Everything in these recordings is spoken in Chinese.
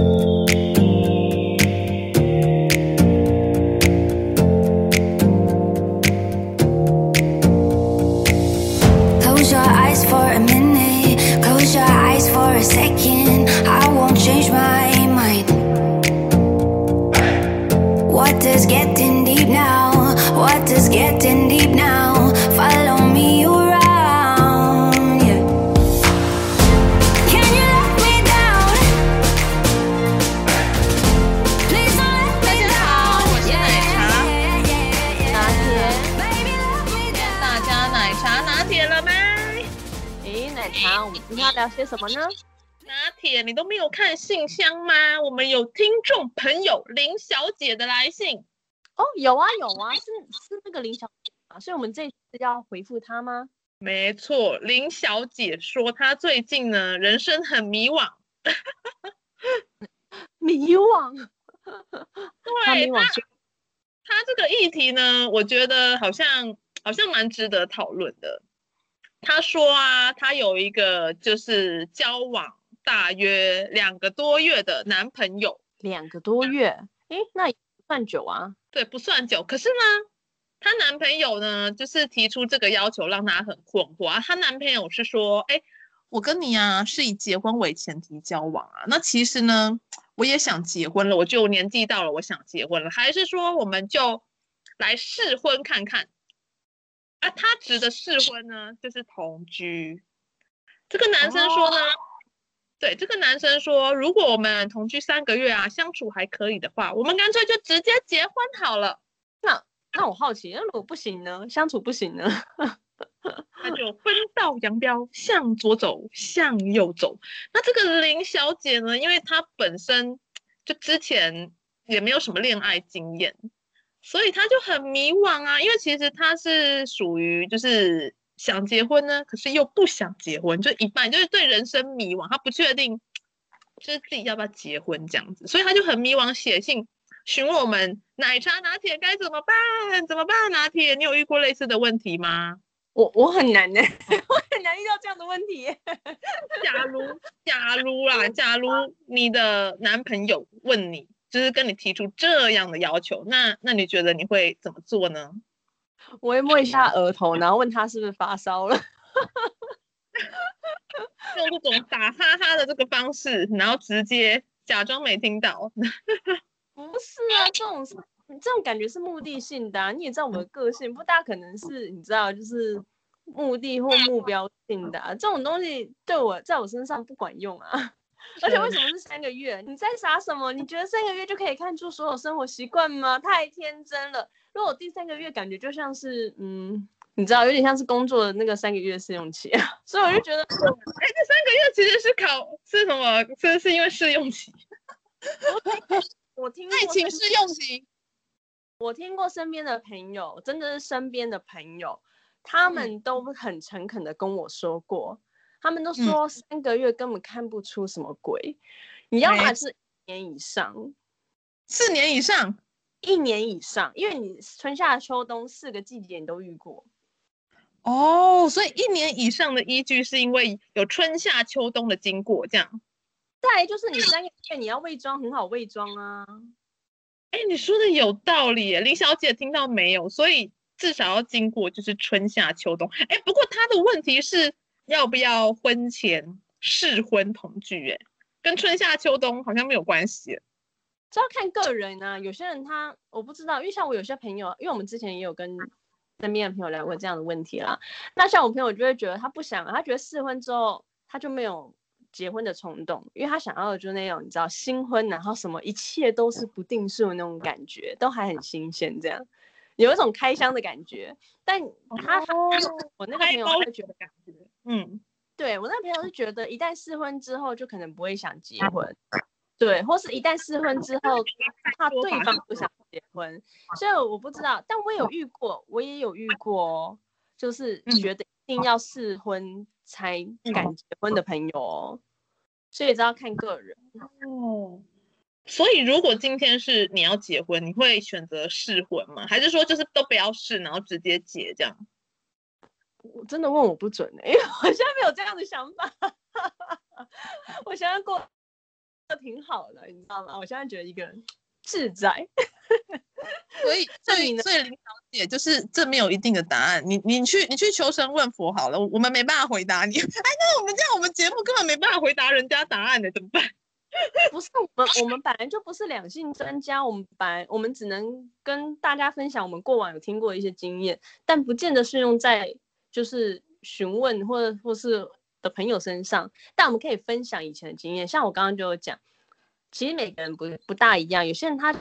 聊没有看信箱吗？我们有听众朋友林小姐的来信。哦，有啊有啊，是是那个林小姐啊，所以我们这次要回复她吗？没错，林小姐说她最近呢人生很迷惘。迷惘？对。她这个议题呢，我觉得好像好像蛮值得讨论的。她说啊，她有一个就是交往大约两个多月的男朋友，两个多月，诶，那也不算久啊。对，不算久。可是呢，她男朋友呢，就是提出这个要求，让她很困惑啊。她男朋友是说，哎，我跟你啊是以结婚为前提交往啊。那其实呢，我也想结婚了，我就年纪到了，我想结婚了，还是说我们就来试婚看看？啊，他指的试婚呢，就是同居。这个男生说呢，哦、对，这个男生说，如果我们同居三个月啊，相处还可以的话，我们干脆就直接结婚好了。那那我好奇，那如果不行呢？相处不行呢？那就分道扬镳，向左走，向右走。那这个林小姐呢，因为她本身就之前也没有什么恋爱经验。所以她就很迷惘啊，因为其实她是属于就是想结婚呢，可是又不想结婚，就一半，就是对人生迷惘，他不确定就是自己要不要结婚这样子，所以他就很迷惘，写信询问我们奶茶拿铁该怎么办？怎么办？拿铁，你有遇过类似的问题吗？我我很难呢，我很难遇到这样的问题。假如假如啦，假如你的男朋友问你。就是跟你提出这样的要求，那那你觉得你会怎么做呢？我会摸一下额头，然后问他是不是发烧了，用这种打哈哈的这个方式，然后直接假装没听到。不是啊，这种是这种感觉是目的性的啊。你也知道我的个性，不大可能是你知道，就是目的或目标性的啊。这种东西对我在我身上不管用啊。而且为什么是三个月？你在傻什么？你觉得三个月就可以看出所有生活习惯吗？太天真了！如果我第三个月感觉就像是，嗯，你知道，有点像是工作的那个三个月试用期，所以我就觉得，哎，这三个月其实是考是什么？是是因为试用期？我听爱情试用期。我听过身边的朋友，真的是身边的朋友，他们都很诚恳的跟我说过。他们都说三个月根本看不出什么鬼，嗯、你要么是一年以上，四年以上，一年以上，因为你春夏秋冬四个季节你都遇过。哦，所以一年以上的依据是因为有春夏秋冬的经过，这样。再来就是你三个月你要伪装很好伪装啊。哎，你说的有道理，林小姐听到没有？所以至少要经过就是春夏秋冬。哎，不过她的问题是。要不要婚前试婚同居？哎，跟春夏秋冬好像没有关系。这要看个人啊。有些人他我不知道，因为像我有些朋友，因为我们之前也有跟身边的朋友聊过这样的问题啦。那像我朋友就会觉得他不想，他觉得试婚之后他就没有结婚的冲动，因为他想要的就是那种你知道新婚，然后什么一切都是不定数的那种感觉，都还很新鲜，这样有一种开箱的感觉。但他、哦、我那个朋友会觉得。嗯，对，我那个朋友是觉得，一旦试婚之后，就可能不会想结婚，对，或是一旦试婚之后，怕对方不想结婚，所以我不知道，但我有遇过，我也有遇过，就是觉得一定要试婚才敢结婚的朋友哦，所以这要看个人哦。所以如果今天是你要结婚，你会选择试婚吗？还是说就是都不要试，然后直接结这样？我真的问我不准呢、欸，因为我现在没有这样的想法。我想要过挺好的，你知道吗？我现在觉得一个人自在。所以，所以，所以林小姐就是这没有一定的答案。你，你去，你去求神问佛好了，我们没办法回答你。哎，那我们这样，我们节目根本没办法回答人家答案的，怎么办？不是我们，我们本来就不是两性专家，我们本来我们只能跟大家分享我们过往有听过的一些经验，但不见得是用在就是询问或者或是的朋友身上。但我们可以分享以前的经验，像我刚刚就有讲，其实每个人不不大一样，有些人他。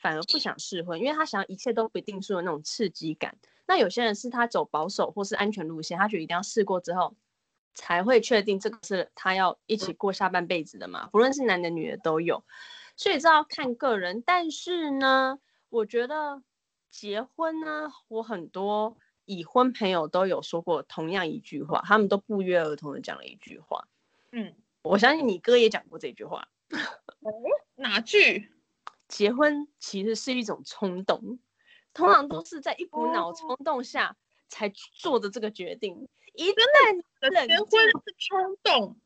反而不想试婚，因为他想要一切都不定数的那种刺激感。那有些人是他走保守或是安全路线，他觉得一定要试过之后才会确定这个是他要一起过下半辈子的嘛。不论是男的女的都有，所以这要看个人。但是呢，我觉得结婚呢，我很多已婚朋友都有说过同样一句话，他们都不约而同的讲了一句话。嗯，我相信你哥也讲过这句话。哦，哪句？结婚其实是一种冲动，通常都是在一股脑冲动下才做的这个决定。一旦的结婚是冲动，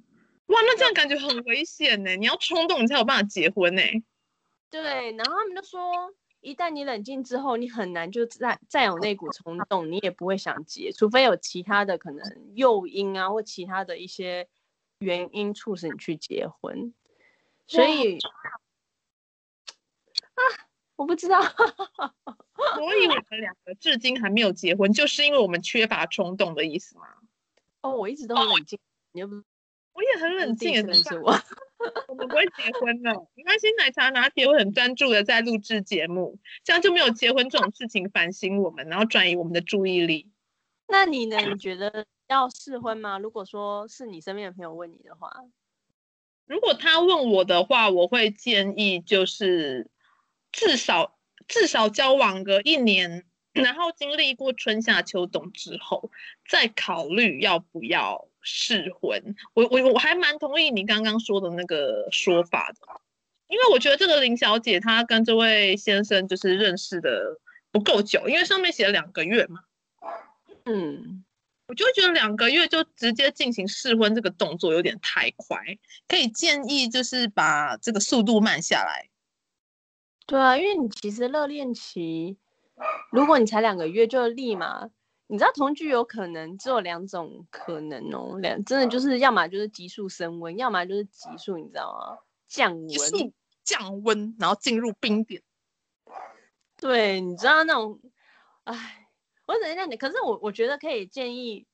哇，那这样感觉很危险呢。你要冲动，你才有办法结婚呢。对，然后他们就说，一旦你冷静之后，你很难就再再有那股冲动，你也不会想结，除非有其他的可能诱因啊，或其他的一些原因促使你去结婚。所以。啊，我不知道，所以我 们两个至今还没有结婚，就是因为我们缺乏冲动的意思吗？哦，我一直都很冷静，你又不，我也很冷静，认识我，我们不会结婚的。没关系，奶茶拿铁会很专注的在录制节目，这样就没有结婚这种事情烦心我们，然后转移我们的注意力。那你呢？你觉得要试婚吗？如果说是你身边的朋友问你的话，如果他问我的话，我会建议就是。至少至少交往个一年，然后经历过春夏秋冬之后，再考虑要不要试婚。我我我还蛮同意你刚刚说的那个说法的，因为我觉得这个林小姐她跟这位先生就是认识的不够久，因为上面写了两个月嘛。嗯，我就会觉得两个月就直接进行试婚这个动作有点太快，可以建议就是把这个速度慢下来。对啊，因为你其实热恋期，如果你才两个月就立马，你知道同居有可能只有两种可能哦，两真的就是要么就是急速升温，要么就是急速你知道吗？降温，降温，然后进入冰点。对，你知道那种，哎，我只能这样讲。可是我我觉得可以建议，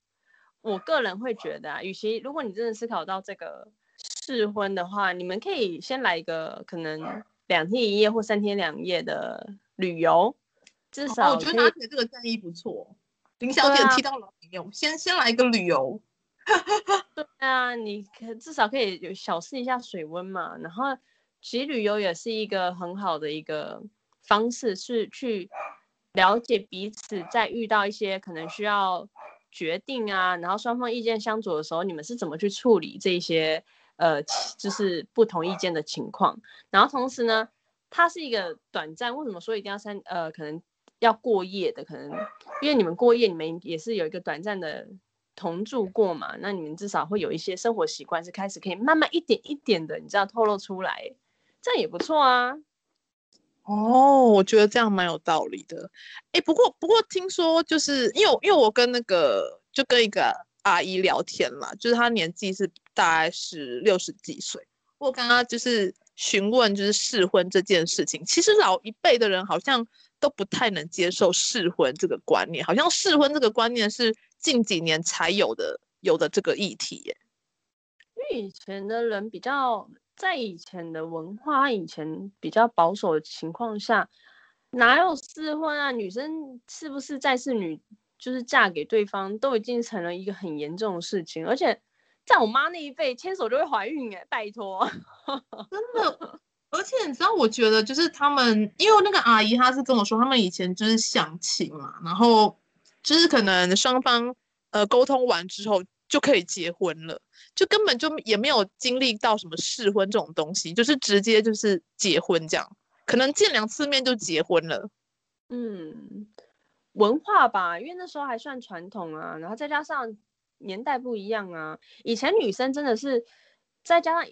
我个人会觉得啊，与其如果你真的思考到这个试婚的话，你们可以先来一个可能。两天一夜或三天两夜的旅游，至少、哦、我觉得拿铁这个建议不错。林小姐提到了朋友，啊、先先来一个旅游。对啊，你可至少可以有小试一下水温嘛。然后，其实旅游也是一个很好的一个方式，是去了解彼此，在遇到一些可能需要决定啊，然后双方意见相左的时候，你们是怎么去处理这些。呃，就是不同意见的情况，然后同时呢，它是一个短暂。为什么说一定要三呃，可能要过夜的？可能因为你们过夜，你们也是有一个短暂的同住过嘛。那你们至少会有一些生活习惯是开始可以慢慢一点一点的，你知道透露出来，这样也不错啊。哦，我觉得这样蛮有道理的。哎，不过不过听说就是因为因为我跟那个就跟一个。阿姨聊天嘛，就是她年纪是大概是六十几岁。我刚刚就是询问，就是试婚这件事情，其实老一辈的人好像都不太能接受试婚这个观念，好像试婚这个观念是近几年才有的，有的这个议题耶。因为以前的人比较在以前的文化，以前比较保守的情况下，哪有试婚啊？女生是不是再是女？就是嫁给对方都已经成了一个很严重的事情，而且在我妈那一辈牵手就会怀孕哎，拜托，真的。而且你知道，我觉得就是他们，因为那个阿姨她是跟我说，他们以前就是相亲嘛，然后就是可能双方呃沟通完之后就可以结婚了，就根本就也没有经历到什么试婚这种东西，就是直接就是结婚这样，可能见两次面就结婚了。嗯。文化吧，因为那时候还算传统啊，然后再加上年代不一样啊。以前女生真的是，再加上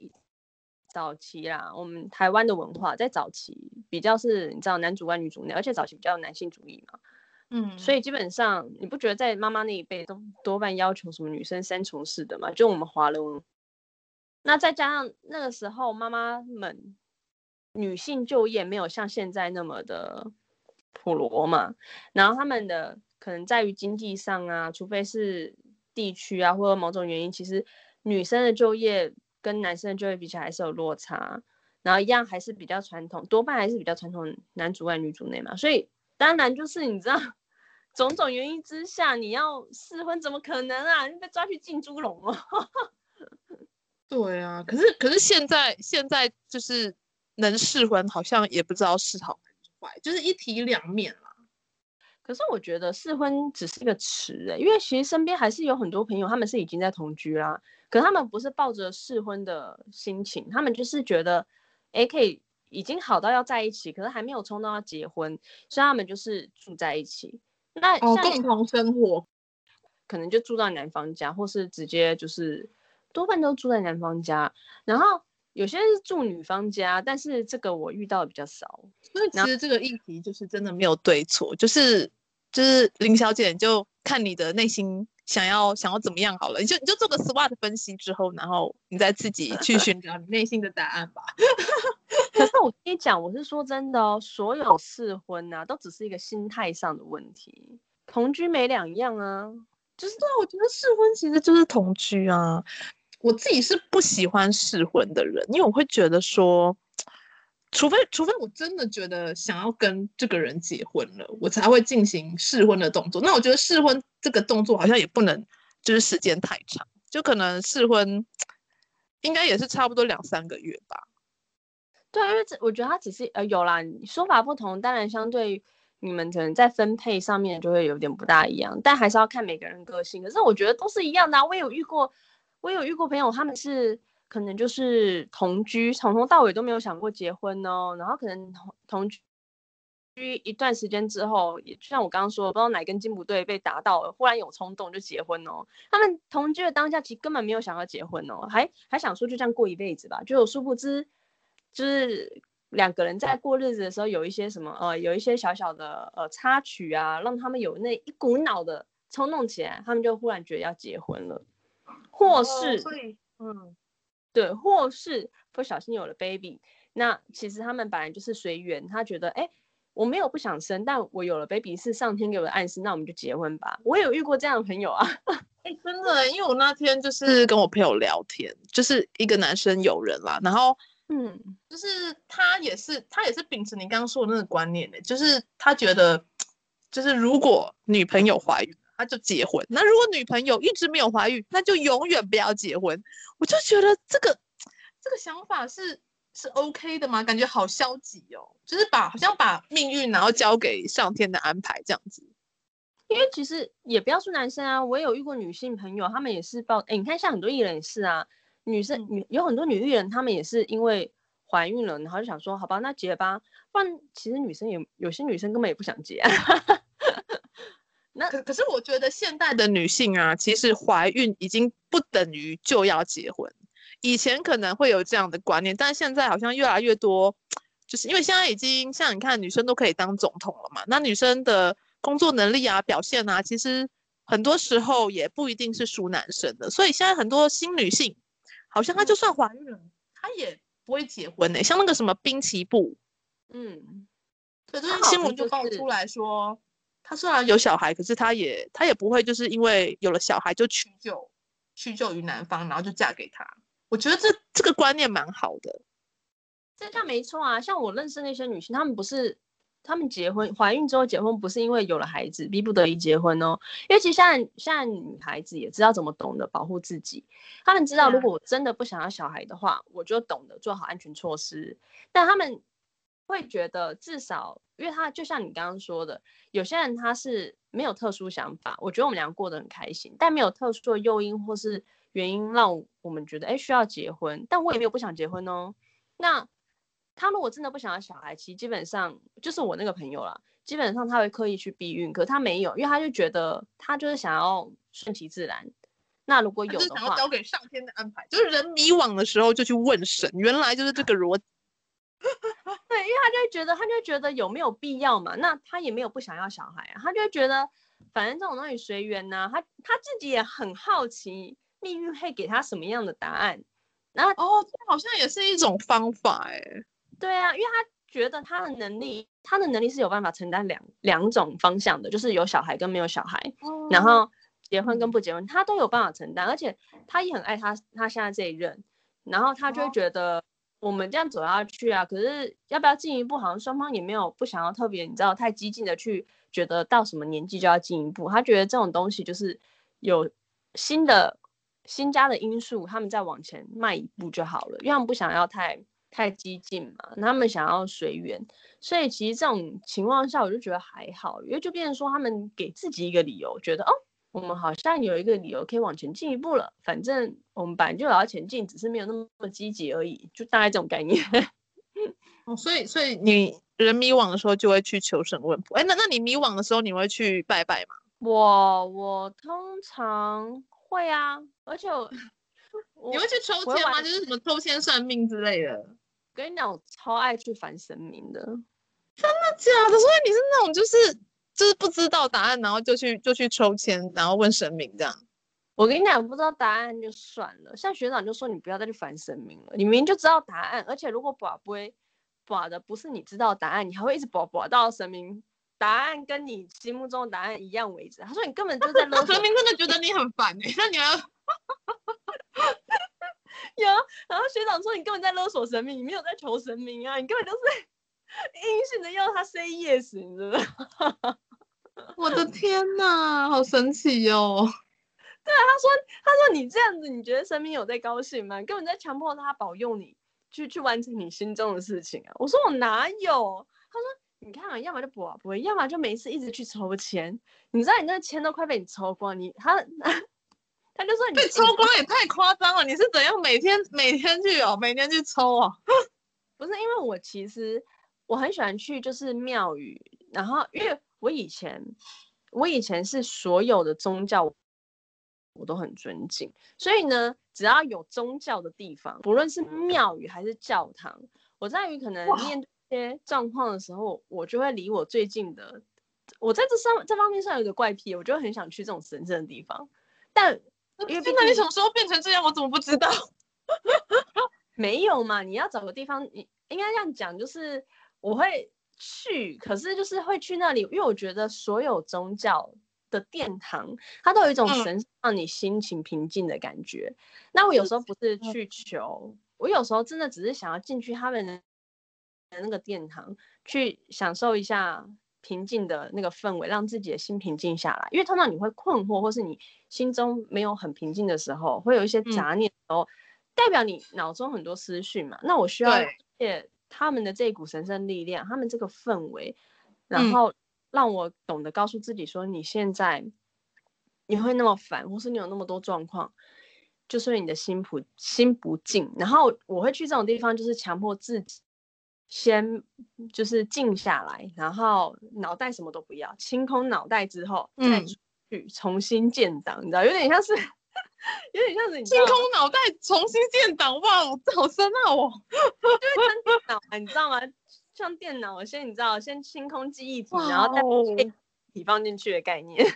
早期啦，我们台湾的文化在早期比较是，你知道男主外女主内，而且早期比较男性主义嘛，嗯，所以基本上你不觉得在妈妈那一辈都多半要求什么女生三从四德嘛？就我们华人，那再加上那个时候妈妈们女性就业没有像现在那么的普罗嘛，然后他们的可能在于经济上啊，除非是地区啊或者某种原因，其实。女生的就业跟男生的就业比起来还是有落差，然后一样还是比较传统，多半还是比较传统，男主外女主内嘛。所以当然就是你知道，种种原因之下，你要试婚怎么可能啊？你被抓去浸猪笼哦。对啊，可是可是现在现在就是能试婚，好像也不知道是好还是坏，就是一体两面啦。可是我觉得试婚只是一个词哎，因为其实身边还是有很多朋友，他们是已经在同居啦。可他们不是抱着试婚的心情，他们就是觉得，哎，可以已经好到要在一起，可是还没有冲到要结婚，所以他们就是住在一起。那哦，共同生活，可能就住到男方家，或是直接就是多半都住在男方家。然后有些是住女方家，但是这个我遇到的比较少。所以其实这个议题就是真的没有对错，就是就是林小姐就看你的内心。想要想要怎么样好了，你就你就做个 SWOT 分析之后，然后你再自己去寻找你内心的答案吧。可是我跟你讲，我是说真的哦，所有试婚啊，都只是一个心态上的问题，同居没两样啊。就是对啊，我觉得试婚其实就是同居啊。我自己是不喜欢试婚的人，因为我会觉得说。除非除非我真的觉得想要跟这个人结婚了，我才会进行试婚的动作。那我觉得试婚这个动作好像也不能就是时间太长，就可能试婚应该也是差不多两三个月吧。对，因为这我觉得他只是呃有啦，说法不同，当然相对你们可能在分配上面就会有点不大一样，但还是要看每个人个性。可是我觉得都是一样的啊，我有遇过，我有遇过朋友，他们是。可能就是同居，从头到尾都没有想过结婚哦。然后可能同同居一段时间之后，也就像我刚刚说的，不知道哪根筋不对被打到了，忽然有冲动就结婚哦。他们同居的当下其实根本没有想要结婚哦，还还想说就这样过一辈子吧。就有殊不知，就是两个人在过日子的时候有一些什么呃，有一些小小的呃插曲啊，让他们有那一股脑的冲动起来，他们就忽然觉得要结婚了，或是、哦、嗯。对，或是不小心有了 baby，那其实他们本来就是随缘，他觉得，哎，我没有不想生，但我有了 baby 是上天给我的暗示，那我们就结婚吧。我有遇过这样的朋友啊，哎，真的，因为我那天就是跟我朋友聊天，就是一个男生友人啦，然后，嗯，就是他也是他也是秉持你刚刚说的那个观念的，就是他觉得，就是如果女朋友怀孕。他就结婚。那如果女朋友一直没有怀孕，那就永远不要结婚。我就觉得这个这个想法是是 OK 的吗？感觉好消极哦，就是把好像把命运然后交给上天的安排这样子。因为其实也不要说男生啊，我也有遇过女性朋友，他们也是抱哎，你看像很多艺人也是啊，女生女有很多女艺人，她们也是因为怀孕了，然后就想说好吧，那结吧。不然其实女生也有些女生根本也不想结啊。那可可是我觉得现代的女性啊，其实怀孕已经不等于就要结婚。以前可能会有这样的观念，但现在好像越来越多，就是因为现在已经像你看，女生都可以当总统了嘛。那女生的工作能力啊、表现啊，其实很多时候也不一定是输男生的。所以现在很多新女性，好像她就算怀孕了，她也不会结婚呢、欸。像那个什么滨崎步，嗯，对，最近新闻就爆出来说。他虽然有小孩，可是他也他也不会就是因为有了小孩就屈就屈就于男方，然后就嫁给他。我觉得这这个观念蛮好的，这样没错啊。像我认识那些女性，她们不是她们结婚怀孕之后结婚，不是因为有了孩子逼不得已结婚哦。因为其实现在现在女孩子也知道怎么懂得保护自己，她们知道如果我真的不想要小孩的话，我就懂得做好安全措施。但她们会觉得至少。因为他就像你刚刚说的，有些人他是没有特殊想法，我觉得我们两个过得很开心，但没有特殊的诱因或是原因让我们觉得哎需要结婚，但我也没有不想结婚哦。那他如果真的不想要小孩，其实基本上就是我那个朋友啦，基本上他会刻意去避孕，可他没有，因为他就觉得他就是想要顺其自然，那如果有的话，想要交给上天的安排，就是人迷惘的时候就去问神，原来就是这个逻辑。对，因为他就会觉得，他就会觉得有没有必要嘛？那他也没有不想要小孩啊，他就会觉得，反正这种东西随缘呐。他他自己也很好奇，命运会给他什么样的答案。然后哦，这好像也是一种方法哎。对啊，因为他觉得他的能力，他的能力是有办法承担两两种方向的，就是有小孩跟没有小孩，哦、然后结婚跟不结婚，他都有办法承担，而且他也很爱他他现在这一任，然后他就会觉得。哦我们这样走下去啊，可是要不要进一步？好像双方也没有不想要特别，你知道，太激进的去觉得到什么年纪就要进一步。他觉得这种东西就是有新的新加的因素，他们再往前迈一步就好了，因为他们不想要太太激进嘛，他们想要随缘。所以其实这种情况下，我就觉得还好，因为就变成说他们给自己一个理由，觉得哦。我们好像有一个理由可以往前进一步了，反正我们本来就要前进，只是没有那么积极而已，就大概这种概念。哦，所以所以你人迷惘的时候就会去求神问卜。哎，那那你迷惘的时候你会去拜拜吗？我我通常会啊，而且我 你会去抽签吗？就是什么抽签算命之类的。我跟你讲，我超爱去烦神明的。真的假的？所以你是那种就是。就是不知道答案，然后就去就去抽签，然后问神明这样。我跟你讲，不知道答案就算了。像学长就说，你不要再去烦神明了。你明明就知道答案，而且如果卜不会卜的不是你知道答案，你还会一直卜卜到神明答案跟你心目中的答案一样为止。他说你根本就在勒 索神明，真的觉得你很烦哎、欸。那你要 有，然后学长说你根本在勒索神明，你没有在求神明啊，你根本就是 硬性的要他 say yes，你知道吗？我的天呐，好神奇哟、哦！对啊，他说，他说你这样子，你觉得神明有在高兴吗？根本在强迫他保佑你去去完成你心中的事情啊！我说我哪有？他说你看啊，要么就不不会，要么就每一次一直去抽签。你知道你那签都快被你抽光，你他 他就说你被抽光也太夸张了。你是怎样每天每天去哦，每天去抽哦？不是，因为我其实我很喜欢去就是庙宇，然后因为。我以前，我以前是所有的宗教我都很尊敬，所以呢，只要有宗教的地方，不论是庙宇还是教堂，我在于可能面对一些状况的时候，我就会离我最近的。我在这上这方面上有一个怪癖，我就很想去这种神圣的地方。但因为现在你什么时候变成这样，我怎么不知道？没有嘛，你要找个地方，你应该这样讲，就是我会。去，可是就是会去那里，因为我觉得所有宗教的殿堂，它都有一种神让你心情平静的感觉。嗯、那我有时候不是去求，我有时候真的只是想要进去他们的那个殿堂，去享受一下平静的那个氛围，让自己的心平静下来。因为通常你会困惑，或是你心中没有很平静的时候，会有一些杂念的时候，嗯、代表你脑中很多思绪嘛。那我需要借。他们的这股神圣力量，他们这个氛围，然后让我懂得告诉自己说，你现在你会那么烦，或是你有那么多状况，就是你的心不心不静。然后我会去这种地方，就是强迫自己先就是静下来，然后脑袋什么都不要，清空脑袋之后再去重新建档，你知道，有点像是。有点像是你清空脑袋重新建档，哇，好深奥哦！就是像电脑，你知道吗？像电脑，先你知道，先清空记忆体，然后再把体放进去的概念。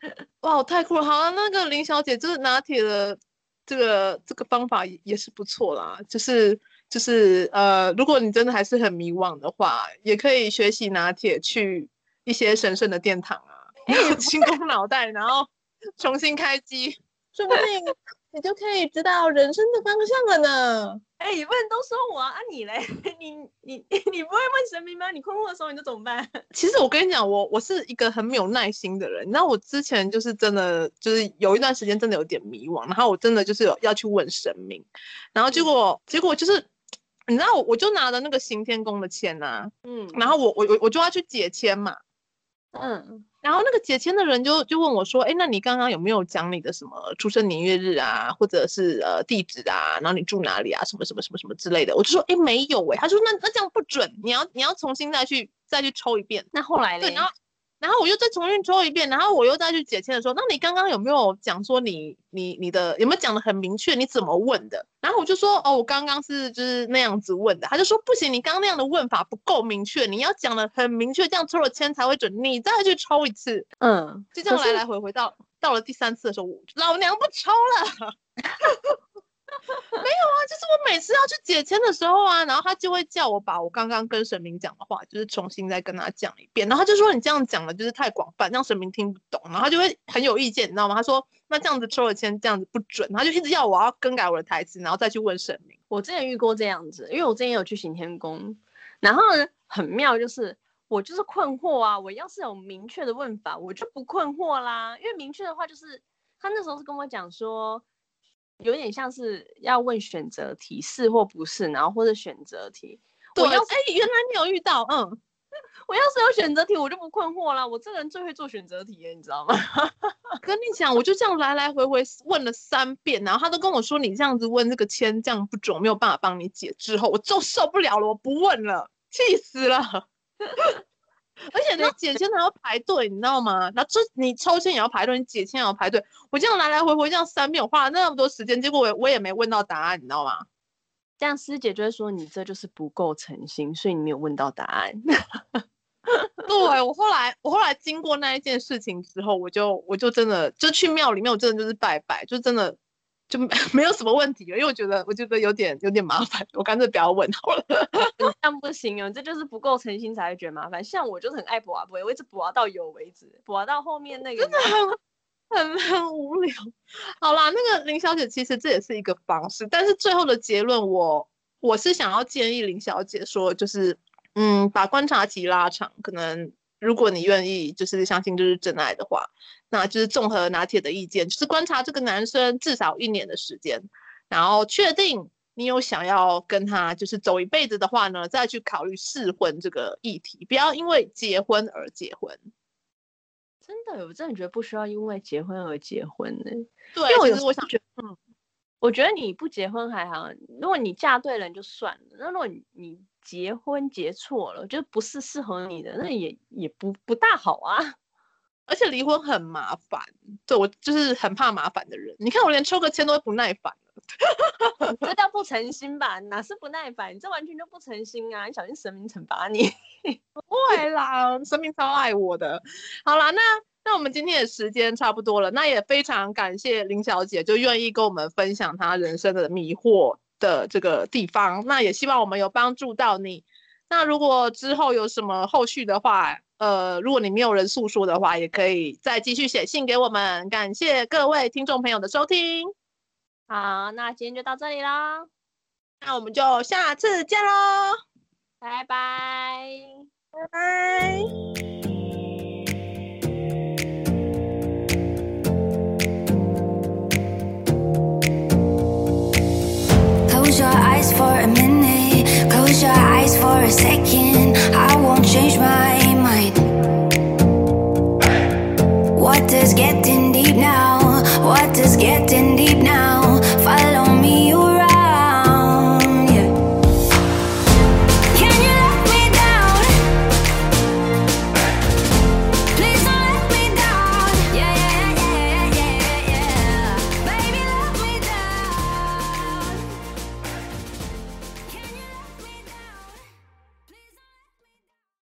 哇，太酷了！好了，那个林小姐，就是拿铁的这个这个方法也是不错啦。就是就是呃，如果你真的还是很迷惘的话，也可以学习拿铁去一些神圣的殿堂啊，清空脑袋，然后重新开机。说不定你就可以知道人生的方向了呢。哎、欸，你不能都说我啊，啊你嘞？你你你不会问神明吗？你困惑的时候你就怎么办？其实我跟你讲，我我是一个很没有耐心的人。你知道我之前就是真的就是有一段时间真的有点迷惘，然后我真的就是有要去问神明，然后结果、嗯、结果就是你知道我我就拿了那个行天宫的签呐、啊，嗯，然后我我我我就要去解签嘛，嗯。然后那个解签的人就就问我说：“哎，那你刚刚有没有讲你的什么出生年月日啊，或者是呃地址啊，然后你住哪里啊，什么什么什么什么之类的？”我就说：“哎，没有哎。”他说：“那那这样不准，你要你要重新再去再去抽一遍。”那后来呢？对，然后然后我又再重新抽一遍，然后我又再去解签的时候，那你刚刚有没有讲说你你你的有没有讲的很明确？你怎么问的？然后我就说哦，我刚刚是就是那样子问的。他就说不行，你刚刚那样的问法不够明确，你要讲的很明确，这样抽了签才会准。你再去抽一次，嗯，就这样来来回回到到了第三次的时候，老娘不抽了。没有啊，就是我每次要去解签的时候啊，然后他就会叫我把我刚刚跟神明讲的话，就是重新再跟他讲一遍。然后他就说你这样讲的就是太广泛，让神明听不懂。然后他就会很有意见，你知道吗？他说那这样子抽了签这样子不准，他就一直要我要更改我的台词，然后再去问神明。我之前遇过这样子，因为我之前有去行天宫，然后呢很妙，就是我就是困惑啊。我要是有明确的问法，我就不困惑啦。因为明确的话，就是他那时候是跟我讲说。有点像是要问选择题，是或不是，然后或者选择题。对，哎、欸，原来你有遇到，嗯，我要是有选择题，我就不困惑了。我这个人最会做选择题耶，你知道吗？跟你讲，我就这样来来回回问了三遍，然后他都跟我说，你这样子问这个签这样不准，我没有办法帮你解。之后我就受不了了，我不问了，气死了。而且那解签还要排队，你知道吗？然后这你抽签也要排队，你解签也要排队。我这样来来回回这样三遍，我花了那么多时间，结果我我也没问到答案，你知道吗？这样师姐就会说你这就是不够诚心，所以你没有问到答案。对，我后来我后来经过那一件事情之后，我就我就真的就去庙里面，我真的就是拜拜，就真的。就 没有什么问题了，因为我觉得我觉得有点有点麻烦，我干脆不要问好了。这样不行哦，这就是不够诚心才会觉得麻烦。像我就是很爱博啊，我一直博到有为止，博到后面那个真的很很很无聊。好啦，那个林小姐其实这也是一个方式，但是最后的结论我我是想要建议林小姐说，就是嗯，把观察期拉长，可能。如果你愿意，就是相信就是真爱的话，那就是综合拿铁的意见，就是观察这个男生至少一年的时间，然后确定你有想要跟他就是走一辈子的话呢，再去考虑试婚这个议题，不要因为结婚而结婚。真的，我真的觉得不需要因为结婚而结婚呢。对，因为其实我想觉得，嗯，我觉得你不结婚还好，如果你嫁对人就算了，那如果你你。结婚结错了，就不是适合你的，那也也不不大好啊。而且离婚很麻烦，对，我就是很怕麻烦的人。你看我连抽个签都会不耐烦了，这叫不诚心吧？哪是不耐烦？你这完全就不诚心啊！你小心神明惩罚你。不会啦，神明超爱我的。好啦，那那我们今天的时间差不多了，那也非常感谢林小姐，就愿意跟我们分享她人生的迷惑的这个地方，那也希望我们有帮助到你。那如果之后有什么后续的话，呃，如果你没有人诉说的话，也可以再继续写信给我们。感谢各位听众朋友的收听。好，那今天就到这里啦，那我们就下次见喽，拜拜，拜拜。For a minute. Close your eyes for a second